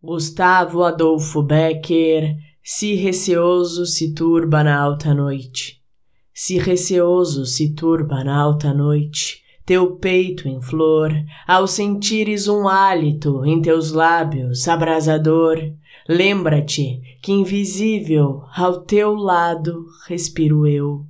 Gustavo Adolfo Becker, se receoso se turba na alta noite. Se receoso se turba na alta noite, teu peito em flor, ao sentires um hálito em teus lábios abrasador, lembra-te que invisível ao teu lado respiro eu.